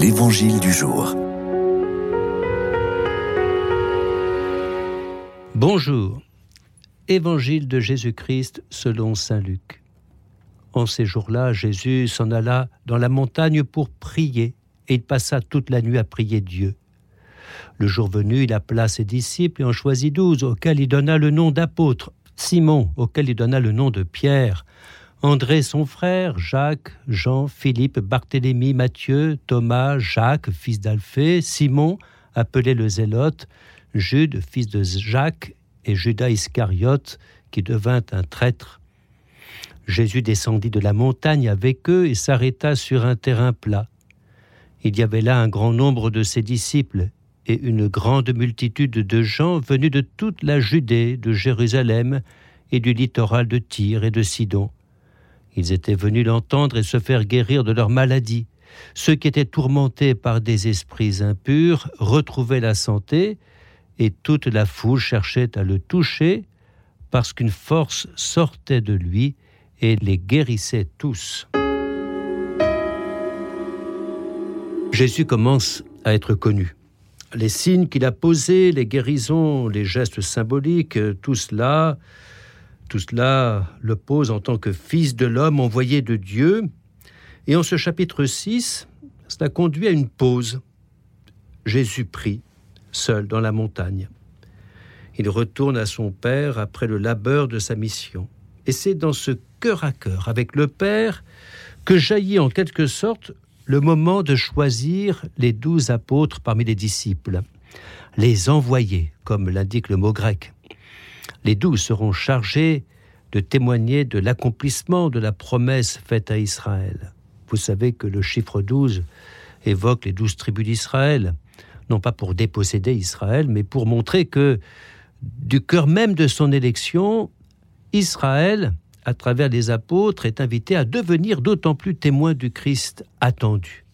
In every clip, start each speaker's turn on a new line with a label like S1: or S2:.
S1: L'Évangile du jour.
S2: Bonjour. Évangile de Jésus-Christ selon Saint Luc. En ces jours-là, Jésus s'en alla dans la montagne pour prier, et il passa toute la nuit à prier Dieu. Le jour venu, il appela ses disciples et en choisit douze, auxquels il donna le nom d'apôtres, Simon, auquel il donna le nom de Pierre, André son frère, Jacques, Jean, Philippe, Barthélemy, Matthieu, Thomas, Jacques, fils d'Alphée, Simon, appelé le Zélote, Jude, fils de Jacques, et Judas Iscariote, qui devint un traître. Jésus descendit de la montagne avec eux et s'arrêta sur un terrain plat. Il y avait là un grand nombre de ses disciples et une grande multitude de gens venus de toute la Judée, de Jérusalem et du littoral de Tyr et de Sidon. Ils étaient venus l'entendre et se faire guérir de leur maladie. Ceux qui étaient tourmentés par des esprits impurs retrouvaient la santé, et toute la foule cherchait à le toucher, parce qu'une force sortait de lui et les guérissait tous. Jésus commence à être connu. Les signes qu'il a posés, les guérisons, les gestes symboliques, tout cela tout cela le pose en tant que fils de l'homme envoyé de Dieu. Et en ce chapitre 6, cela conduit à une pause. Jésus prie, seul dans la montagne. Il retourne à son Père après le labeur de sa mission. Et c'est dans ce cœur à cœur avec le Père que jaillit en quelque sorte le moment de choisir les douze apôtres parmi les disciples, les envoyer, comme l'indique le mot grec les douze seront chargés de témoigner de l'accomplissement de la promesse faite à Israël. Vous savez que le chiffre 12 évoque les douze tribus d'Israël, non pas pour déposséder Israël, mais pour montrer que du cœur même de son élection, Israël, à travers les apôtres, est invité à devenir d'autant plus témoin du Christ attendu.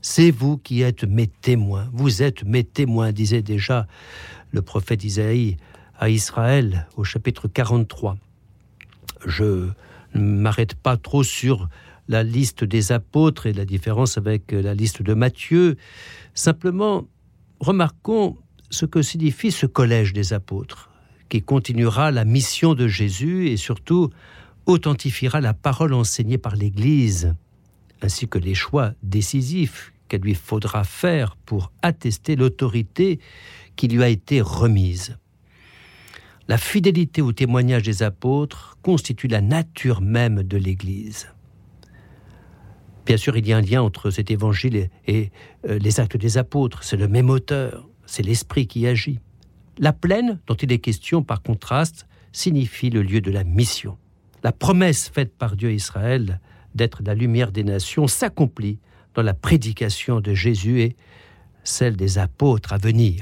S2: C'est vous qui êtes mes témoins, vous êtes mes témoins, disait déjà le prophète Isaïe à Israël au chapitre 43. Je ne m'arrête pas trop sur la liste des apôtres et la différence avec la liste de Matthieu. Simplement, remarquons ce que signifie ce collège des apôtres, qui continuera la mission de Jésus et surtout authentifiera la parole enseignée par l'Église, ainsi que les choix décisifs qu'elle lui faudra faire pour attester l'autorité qui lui a été remise. La fidélité au témoignage des apôtres constitue la nature même de l'Église. Bien sûr, il y a un lien entre cet évangile et, euh, les actes des apôtres. C'est le même auteur, c'est l'esprit qui agit. La plaine, dont il est question par contraste, signifie le lieu de la mission. La promesse faite par Dieu à Israël d'être la lumière des nations s'accomplit dans la prédication de Jésus et celle des apôtres à venir.